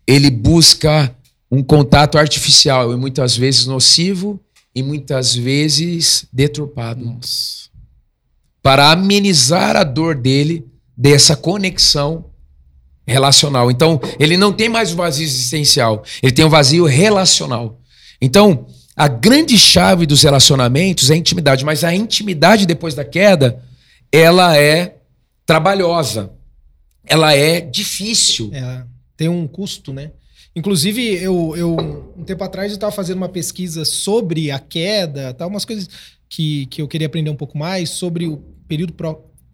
ele busca um contato artificial e muitas vezes nocivo e muitas vezes deturpado Nossa. Para amenizar a dor dele dessa conexão relacional. Então, ele não tem mais o vazio existencial, ele tem o vazio relacional. Então, a grande chave dos relacionamentos é a intimidade, mas a intimidade depois da queda, ela é trabalhosa. Ela é difícil. É, tem um custo, né? Inclusive, eu, eu um tempo atrás eu estava fazendo uma pesquisa sobre a queda, tal, umas coisas que, que eu queria aprender um pouco mais sobre o período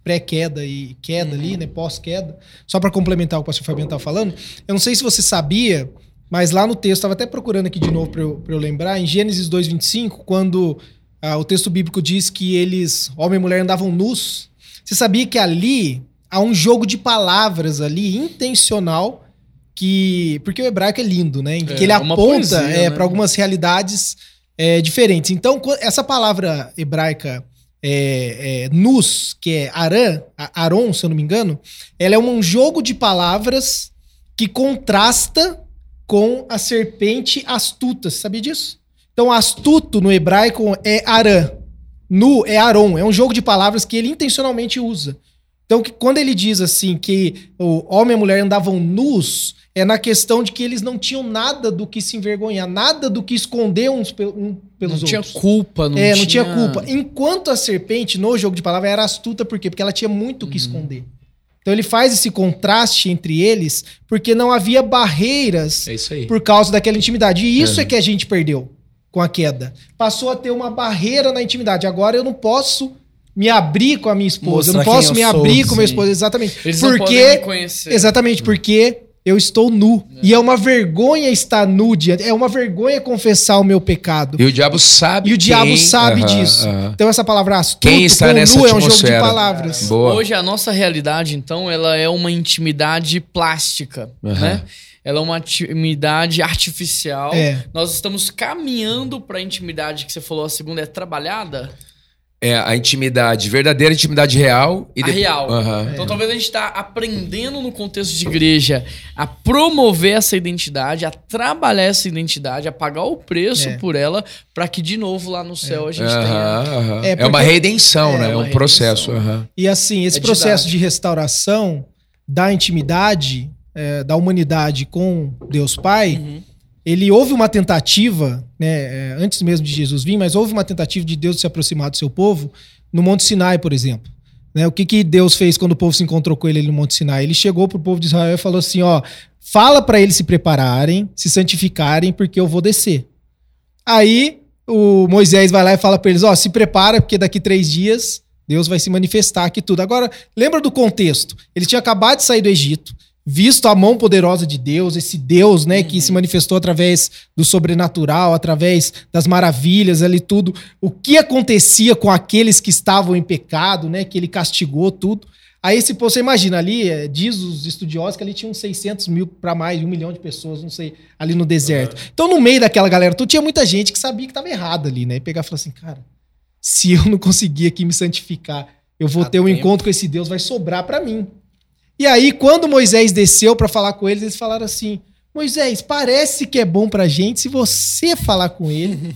pré-queda e queda ali, né? Pós-queda. Só para complementar o que o pastor Fabiano estava falando, eu não sei se você sabia, mas lá no texto, estava até procurando aqui de novo para eu, eu lembrar, em Gênesis 2,25, quando ah, o texto bíblico diz que eles, homem e mulher, andavam nus. Você sabia que ali há um jogo de palavras ali, intencional, que. Porque o hebraico é lindo, né? Que É, ele uma aponta poesia, é, né? para algumas realidades é, diferentes. Então, essa palavra hebraica é, é, nus, que é Arã, Aron, se eu não me engano, ela é um jogo de palavras que contrasta com a serpente astuta. Você sabia disso? Então, astuto no hebraico é Arã. Nu é Aron. É um jogo de palavras que ele intencionalmente usa. Então, que, quando ele diz assim que o homem e a mulher andavam nus, é na questão de que eles não tinham nada do que se envergonhar, nada do que esconder uns pe- um pelos Não tinha outros. culpa, não é, tinha... não tinha culpa. Enquanto a serpente, no jogo de palavras, era astuta, por quê? Porque ela tinha muito Uhum. o que esconder. Então ele faz esse contraste entre eles, porque não havia barreiras É por causa daquela intimidade. E isso É. é que a gente perdeu com a queda. Passou a ter uma barreira na intimidade. Agora eu não posso me abrir com a minha esposa. eu não posso quem me eu sou, abrir com a minha sim. esposa. Exatamente. Eles não porque, podem me conhecer. Exatamente, porque eu estou nu. E é uma vergonha estar nu diante. É uma vergonha confessar o meu pecado. E o diabo sabe E o diabo quem- sabe Aham, disso. aham. Então essa palavra astuto Quem está com nessa nu é um jogo de palavras. Boa. Hoje a nossa realidade, então, ela é uma intimidade plástica, Aham. né? Ela é uma intimidade artificial. É. Nós estamos caminhando para a intimidade que você falou, a segunda é trabalhada. É a intimidade, verdadeira intimidade real e A depois- real. Aham. Então talvez a gente está aprendendo no contexto de igreja a promover essa identidade, a trabalhar essa identidade, a pagar o preço É. por ela, para que de novo lá no céu a gente tenha. Aham, aham. É, É, uma porque- redenção, é né? É um processo. redenção. E assim, esse É processo didático. de restauração da intimidade é, da humanidade com Deus Pai, Uhum. Ele houve uma tentativa, né, é, antes mesmo de Jesus vir, mas houve uma tentativa de Deus se aproximar do seu povo no Monte Sinai, por exemplo. Né, o que, que Deus fez quando o povo se encontrou com ele no Monte Sinai? Ele chegou pro povo de Israel e falou assim: ó, fala para eles se prepararem, se santificarem, porque eu vou descer. Aí o Moisés vai lá e fala para eles: ó, se prepara, porque daqui três dias Deus vai se manifestar aqui tudo. Agora, lembra do contexto? Eles tinham acabado de sair do Egito, visto a mão poderosa de Deus, esse Deus, né, que se manifestou através do sobrenatural, através das maravilhas ali tudo. O que acontecia com aqueles que estavam em pecado, né, que ele castigou tudo. Aí esse povo, você imagina ali, é, diz os estudiosos que ali tinha uns 600 mil para mais de um milhão de pessoas, não sei, ali no deserto. Então, no meio daquela galera, tu tinha muita gente que sabia que estava errado ali, né? E pegar e falar assim, cara, se eu não conseguir aqui me santificar, eu vou Há ter um tempo. encontro com esse Deus, vai sobrar para mim. E aí, quando Moisés desceu para falar com eles, eles falaram assim: Moisés, parece que é bom pra gente se você falar com ele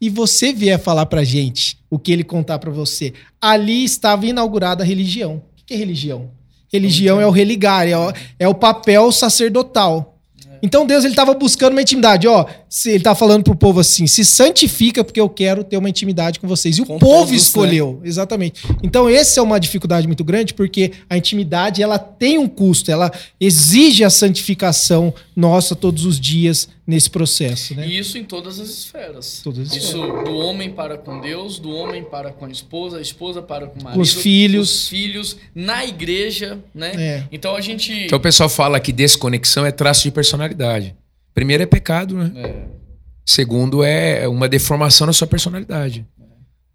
e você vier falar pra gente o que ele contar para você. Ali estava inaugurada a religião. O que é religião? Religião é o religar, é o, é o papel sacerdotal. Então Deus ele estava buscando uma intimidade, ó. Se ele tá falando pro povo assim, se santifica porque eu quero ter uma intimidade com vocês. E o Com povo todos, escolheu, exatamente. Então essa é uma dificuldade muito grande porque a intimidade ela tem um custo, ela exige a santificação nossa todos os dias nesse processo, né? E isso em todas as esferas. Todas as isso do homem para com Deus, do homem para com a esposa, a esposa para com o marido, os filhos. os filhos, na igreja, né? É. Então a gente. Então o pessoal fala que desconexão é traço de personalidade. Primeiro é pecado, né? É. Segundo é uma deformação na sua personalidade.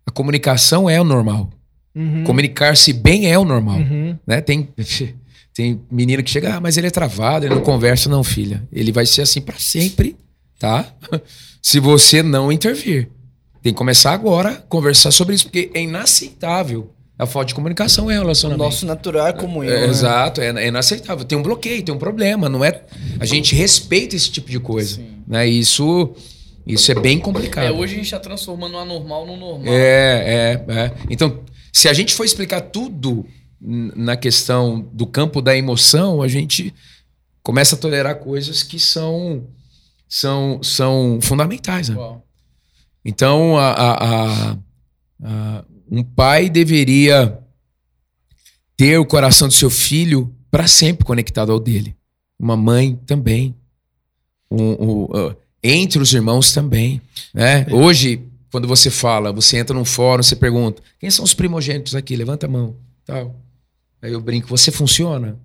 A comunicação é o normal. Uhum. Comunicar-se bem é o normal. Uhum. Né? Tem, (laughs) tem menino que chega, ah, mas ele é travado, ele não conversa, não, filha. Ele vai ser assim pra sempre, tá? (laughs) Se você não intervir. Tem que começar agora a conversar sobre isso, porque é inaceitável a falta de comunicação em O relacionamento. nosso natural é comunhão. É, né? Exato, é, é inaceitável. Tem um bloqueio, tem um problema. Não é, a gente respeita esse tipo de coisa. Sim. Né? Isso, isso é bem complicado. É, hoje a gente tá transformando o anormal no normal. É, é, é. Então, se a gente for explicar tudo na questão do campo da emoção, a gente começa a tolerar coisas que são, são, são fundamentais. Né? Então, a- a- a- a- um pai deveria ter o coração do seu filho para sempre conectado ao dele. Uma mãe também. Um- um, uh, entre os irmãos também. Né? Hoje, quando você fala, você entra num fórum, você pergunta: quem são os primogênitos aqui? Levanta a mão. Tal. Aí eu brinco: você funciona?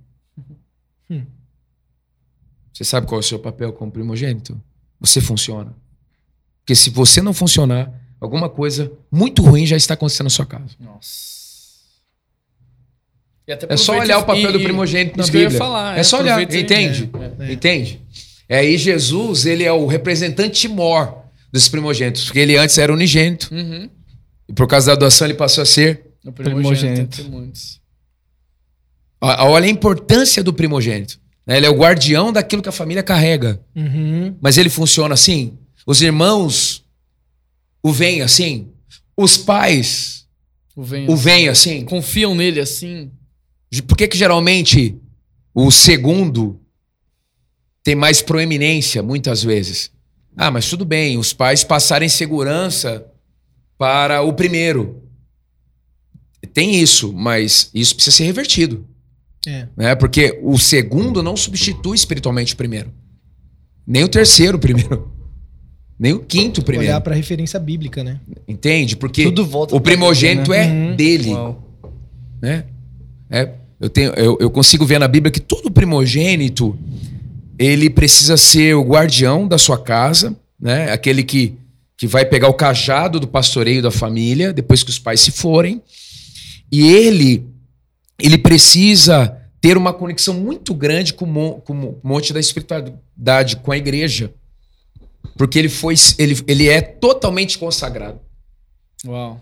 Hum. Você sabe qual é o seu papel como primogênito? Você funciona. Porque se você não funcionar, alguma coisa muito ruim já está acontecendo na sua casa. Nossa. E até É só olhar o papel e- do primogênito na isso que eu ia Bíblia. falar, é só olhar, entende? é, é. Entende? É, aí Jesus, ele é o representante mor dos primogênitos, porque ele antes era unigênito. Uhum. E por causa da adoção ele passou a ser. O Primogênito. primogênito Olha a importância do primogênito. né? Ele é o guardião daquilo que a família carrega. Uhum. Mas ele funciona assim. Os irmãos o veem assim. Os pais O venho. o veem assim. Confiam nele assim. Por que, que geralmente o segundo tem mais proeminência, muitas vezes? Ah, mas tudo bem, os pais passarem segurança para o primeiro. Tem isso, mas isso precisa ser revertido. É. Né? Porque o segundo não substitui espiritualmente o primeiro. Nem o terceiro o primeiro. Nem o quinto primeiro. Olhar para a referência bíblica, né? Entende? Porque Tudo volta o primogênito Deus, é Uhum. dele Uau. né? É, eu, tenho, eu, eu consigo ver na Bíblia que todo primogênito ele precisa ser o guardião da sua casa, né? Aquele que, que vai pegar o cajado do pastoreio da família depois que os pais se forem. E ele ele precisa ter uma conexão muito grande com com o monte da espiritualidade, com a igreja. Porque ele foi ele, ele é totalmente consagrado. Uau.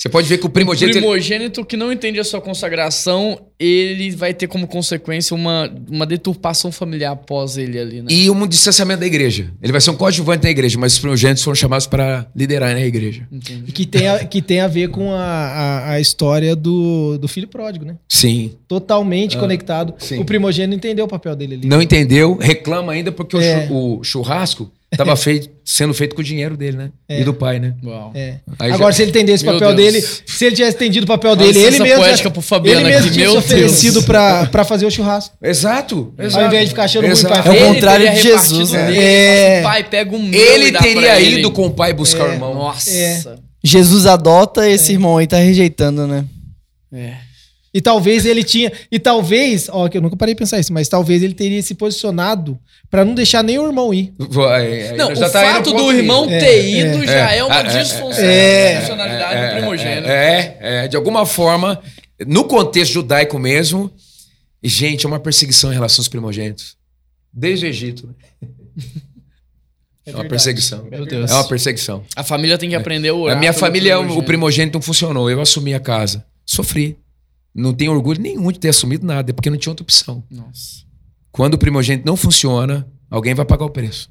Você pode ver que o O primogênito ele- primogênito que não entende a sua consagração, ele vai ter como consequência uma, uma deturpação familiar após ele ali, né? E um distanciamento da igreja. Ele vai ser um coadjuvante da igreja, mas os primogênitos foram chamados para liderar na igreja. E Entendi. que tem a, que tem a ver com a, a, a história do, do filho pródigo, né? Sim. Totalmente Ah, conectado. sim. O primogênito entendeu o papel dele ali. Não entendeu, reclama ainda porque o É. o, churrasco estava sendo feito com o dinheiro dele, né? É. E do pai, né? Uau. É. Agora, já- se ele entendesse o Meu papel dele, se ele tivesse entendido o papel dele, ele mesmo. poética pro Fabiano ele mesmo aqui, tinha se oferecido pra, pra fazer o churrasco. Exato, Ao exato. invés de ficar achando ruim Exato. pra É o Ele contrário de Jesus, né? dele, É. Pai, pega um meu Ele e dá pra teria ele. ido com o pai buscar o É. irmão. Nossa. É. Jesus adota, esse irmão aí tá rejeitando, né? É. E talvez ele tinha. E talvez. Ó, que eu nunca parei de pensar isso, mas talvez ele teria se posicionado pra não deixar nem o irmão ir. Aí Não, o tá fato do irmão aí. É, ter ido é. já é, uma É, é, disfunção- é, disfuncionalidade É, do primogênito. É, é, de alguma forma, no contexto judaico mesmo, gente, é uma perseguição em relação aos primogênitos. Desde o Egito. né? (laughs) É, uma perseguição. Meu Deus. É uma perseguição. A família tem que aprender a orar. A minha família, o primogênito não funcionou. Eu assumi a casa. Sofri. Não tenho orgulho nenhum de ter assumido nada, é porque não tinha outra opção. Nossa. Quando o primogênito não funciona, alguém vai pagar o preço.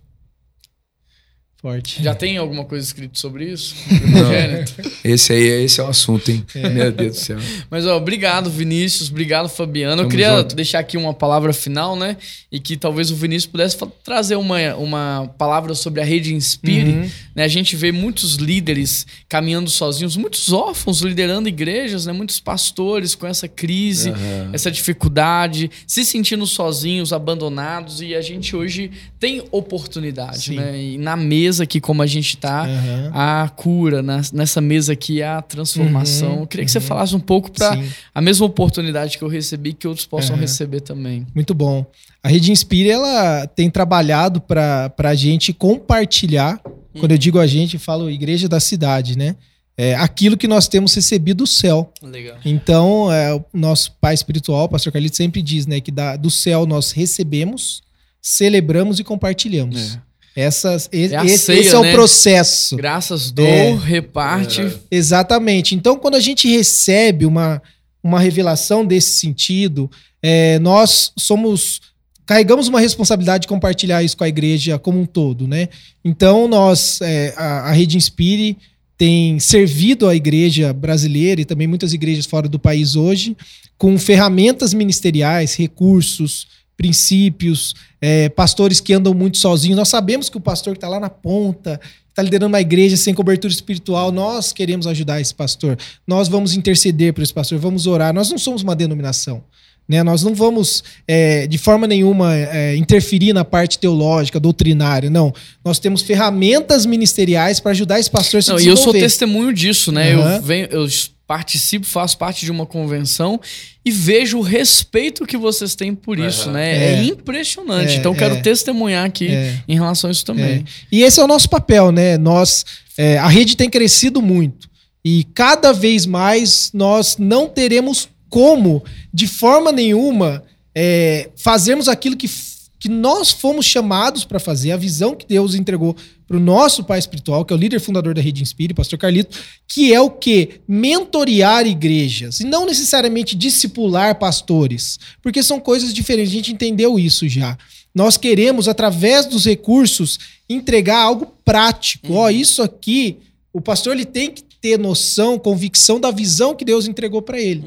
Forte. Já tem alguma coisa escrita sobre isso? Primogênito? Esse aí, esse é o assunto, hein? Meu Deus do céu. Mas, ó, obrigado, Vinícius. Obrigado, Fabiano. Eu Tamo queria junto. deixar aqui uma palavra final, né? E que talvez o Vinícius pudesse trazer uma, uma palavra sobre a rede Inspire. Uhum. Né? A gente vê muitos líderes caminhando sozinhos, muitos órfãos liderando igrejas, né? Muitos pastores com essa crise, essa dificuldade, se sentindo sozinhos, abandonados. E a gente hoje tem oportunidade, Sim. né? E na mesa aqui, como a gente tá, Aham. a cura, na- nessa mesa aqui, a transformação. Uhum, Eu queria que você falasse um pouco para a mesma oportunidade que eu recebi, que outros possam receber também. Muito bom. A Rede Inspire, ela tem trabalhado para a gente compartilhar, quando eu digo a gente, eu falo igreja da cidade, né? É, aquilo que nós temos recebido do céu. Legal. Então, é, o nosso pai espiritual, o pastor Carlito, sempre diz, né, que da- do céu nós recebemos, celebramos e compartilhamos. Essas, É esse, ceia, esse é né? o processo. Graças dou, É. reparte. Exatamente. Então, quando a gente recebe uma, uma revelação desse sentido, é, nós somos. Carregamos uma responsabilidade de compartilhar isso com a igreja como um todo, né? Então, nós, é, a, a Rede Inspire tem servido a igreja brasileira e também muitas igrejas fora do país hoje com ferramentas ministeriais, recursos, princípios, é, pastores que andam muito sozinhos. Nós sabemos que o pastor que está lá na ponta, está liderando uma igreja sem cobertura espiritual, nós queremos ajudar esse pastor. Nós vamos interceder por esse pastor, vamos orar. Nós não somos uma denominação. Né? Nós não vamos, é, de forma nenhuma, é, interferir na parte teológica, doutrinária. Não. Nós temos ferramentas ministeriais para ajudar esse pastor a se Não, e eu sou testemunho disso, né? Aham. Eu venho, eu participo, faço parte de uma convenção e vejo o respeito que vocês têm por isso, né? É, É. impressionante. É, então, quero é. testemunhar aqui É. em relação a isso também. É. E esse é o nosso papel, né? Nós, é, a rede tem crescido muito e cada vez mais nós não teremos como, de forma nenhuma, é, fazermos aquilo que, que nós fomos chamados para fazer, a visão que Deus entregou para o nosso pai espiritual, que é o líder fundador da Rede Inspire, pastor Carlito, que é o que? Mentorear igrejas, e não necessariamente discipular pastores, porque são coisas diferentes, a gente entendeu isso já. Nós queremos, através dos recursos, entregar algo prático. Ó, isso aqui, o pastor ele tem que ter noção, convicção da visão que Deus entregou para ele.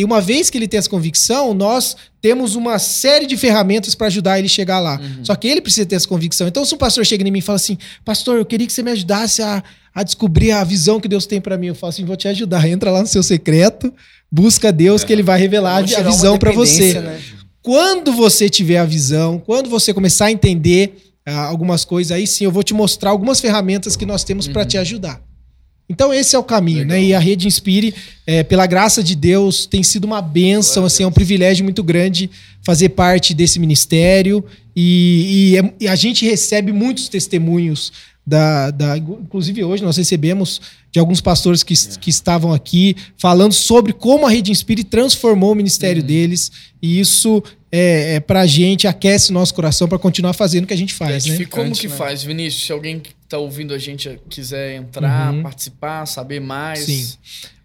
E uma vez que ele tem essa convicção, nós temos uma série de ferramentas para ajudar ele a chegar lá. Só que ele precisa ter essa convicção. Então, se um pastor chega em mim e fala assim: Pastor, eu queria que você me ajudasse a, a descobrir a visão que Deus tem para mim, eu falo assim: Vou te ajudar. Entra lá no seu secreto, busca Deus, que ele vai revelar a, visão para você. né? Quando você tiver a visão, quando você começar a entender ah, algumas coisas, aí sim eu vou te mostrar algumas ferramentas que nós temos para te ajudar. Então esse é o caminho, né? E a Rede Inspire, é, pela graça de Deus, tem sido uma bênção, assim, é um privilégio muito grande fazer parte desse ministério. E, e é- e a gente recebe muitos testemunhos da, da- inclusive hoje nós recebemos de alguns pastores que, que estavam aqui falando sobre como a Rede Inspire transformou o ministério deles. E isso é, é pra gente aquece nosso coração para continuar fazendo o que a gente faz, né? E como que né? faz, Vinícius? Se alguém que tá ouvindo a gente quiser entrar, Uhum. participar, saber mais. Sim.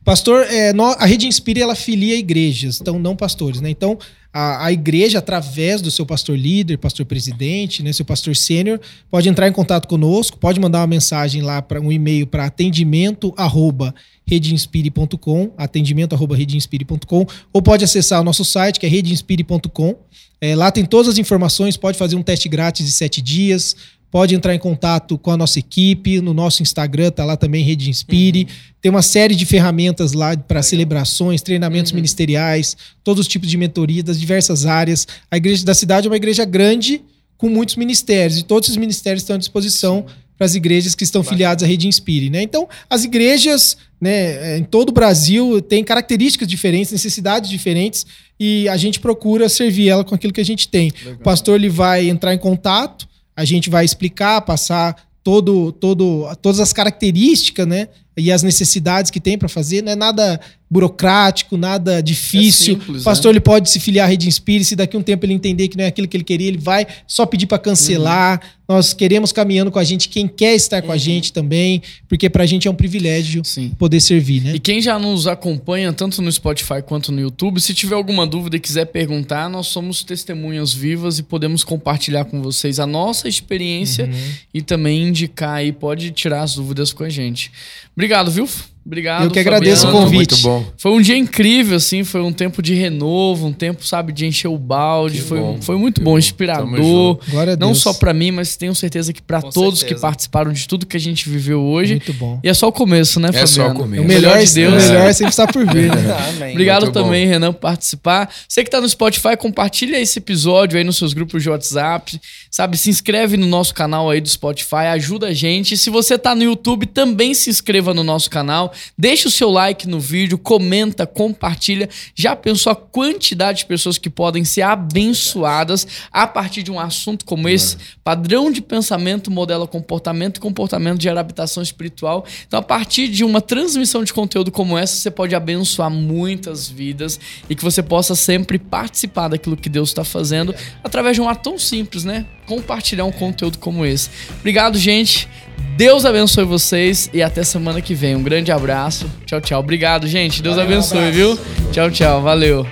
Pastor, é, a Rede Inspire, ela filia igrejas, então não pastores, né? Então, a, a igreja, através do seu pastor líder, pastor presidente, né, seu pastor sênior, pode entrar em contato conosco, pode mandar uma mensagem lá para um e-mail para atendimento arroba redeinspire.com, atendimento arroba redeinspire.com, ou pode acessar o nosso site, que é redeinspire.com. É, lá tem todas as informações, pode fazer um teste grátis de sete dias, pode entrar em contato com a nossa equipe, no nosso Instagram, tá lá também Rede Inspire. Tem uma série de ferramentas lá para celebrações, treinamentos ministeriais, todos os tipos de mentoria das diversas áreas. A igreja da cidade é uma igreja grande com muitos ministérios e todos esses ministérios estão à disposição para as igrejas que estão filiadas à Rede Inspire, né? Então, as igrejas, né, em todo o Brasil têm características diferentes, necessidades diferentes e a gente procura servir ela com aquilo que a gente tem. O pastor ele vai entrar em contato, a gente vai explicar, passar todo, todo, todas as características, né? E as necessidades que tem para fazer. Não é nada burocrático, nada difícil. É simples, o pastor né? ele pode se filiar à Rede Inspire, se daqui a um tempo ele entender que não é aquilo que ele queria, ele vai só pedir para cancelar. Uhum. Nós queremos caminhando com a gente quem quer estar com a gente também, porque pra gente é um privilégio Sim. poder servir, né? E quem já nos acompanha tanto no Spotify quanto no YouTube, se tiver alguma dúvida e quiser perguntar, nós somos testemunhas vivas e podemos compartilhar com vocês a nossa experiência Uhum. e também indicar aí, pode tirar as dúvidas com a gente. Obrigado, viu? Obrigado. Eu que agradeço o convite. Muito bom. Foi um dia incrível, assim, foi um tempo de renovo, um tempo, sabe, de encher o balde. Que Foi, bom, foi muito que bom, bom. Inspirador. junto. Glória a Não só pra mim, mas tenho certeza que pra Com todos que certeza. participaram de tudo que a gente viveu hoje. Muito bom. E é só o começo, né, É Fabiano? só o começo. O melhor, de Deus. o melhor sempre está por vir, né? (laughs) (laughs) Amém. Obrigado Muito bom. também, Renan, por participar. Você que tá no Spotify, compartilha esse episódio aí nos seus grupos de WhatsApp. Sabe, se inscreve no nosso canal aí do Spotify, ajuda a gente. E se você tá no YouTube, também se inscreva no nosso canal. Deixa o seu like no vídeo, comenta, compartilha. Já pensou a quantidade de pessoas que podem ser abençoadas a partir de um assunto como esse? Padrão de pensamento modela comportamento e comportamento gera habitação espiritual. Então, a partir de uma transmissão de conteúdo como essa, você pode abençoar muitas vidas e que você possa sempre participar daquilo que Deus está fazendo através de um ato tão simples, né? Compartilhar um conteúdo como esse. Obrigado, gente. Deus abençoe vocês e até semana que vem. Um grande abraço. Tchau, tchau. Obrigado, gente. Deus Valeu, um abençoe, abraço. viu? Tchau, tchau. Valeu.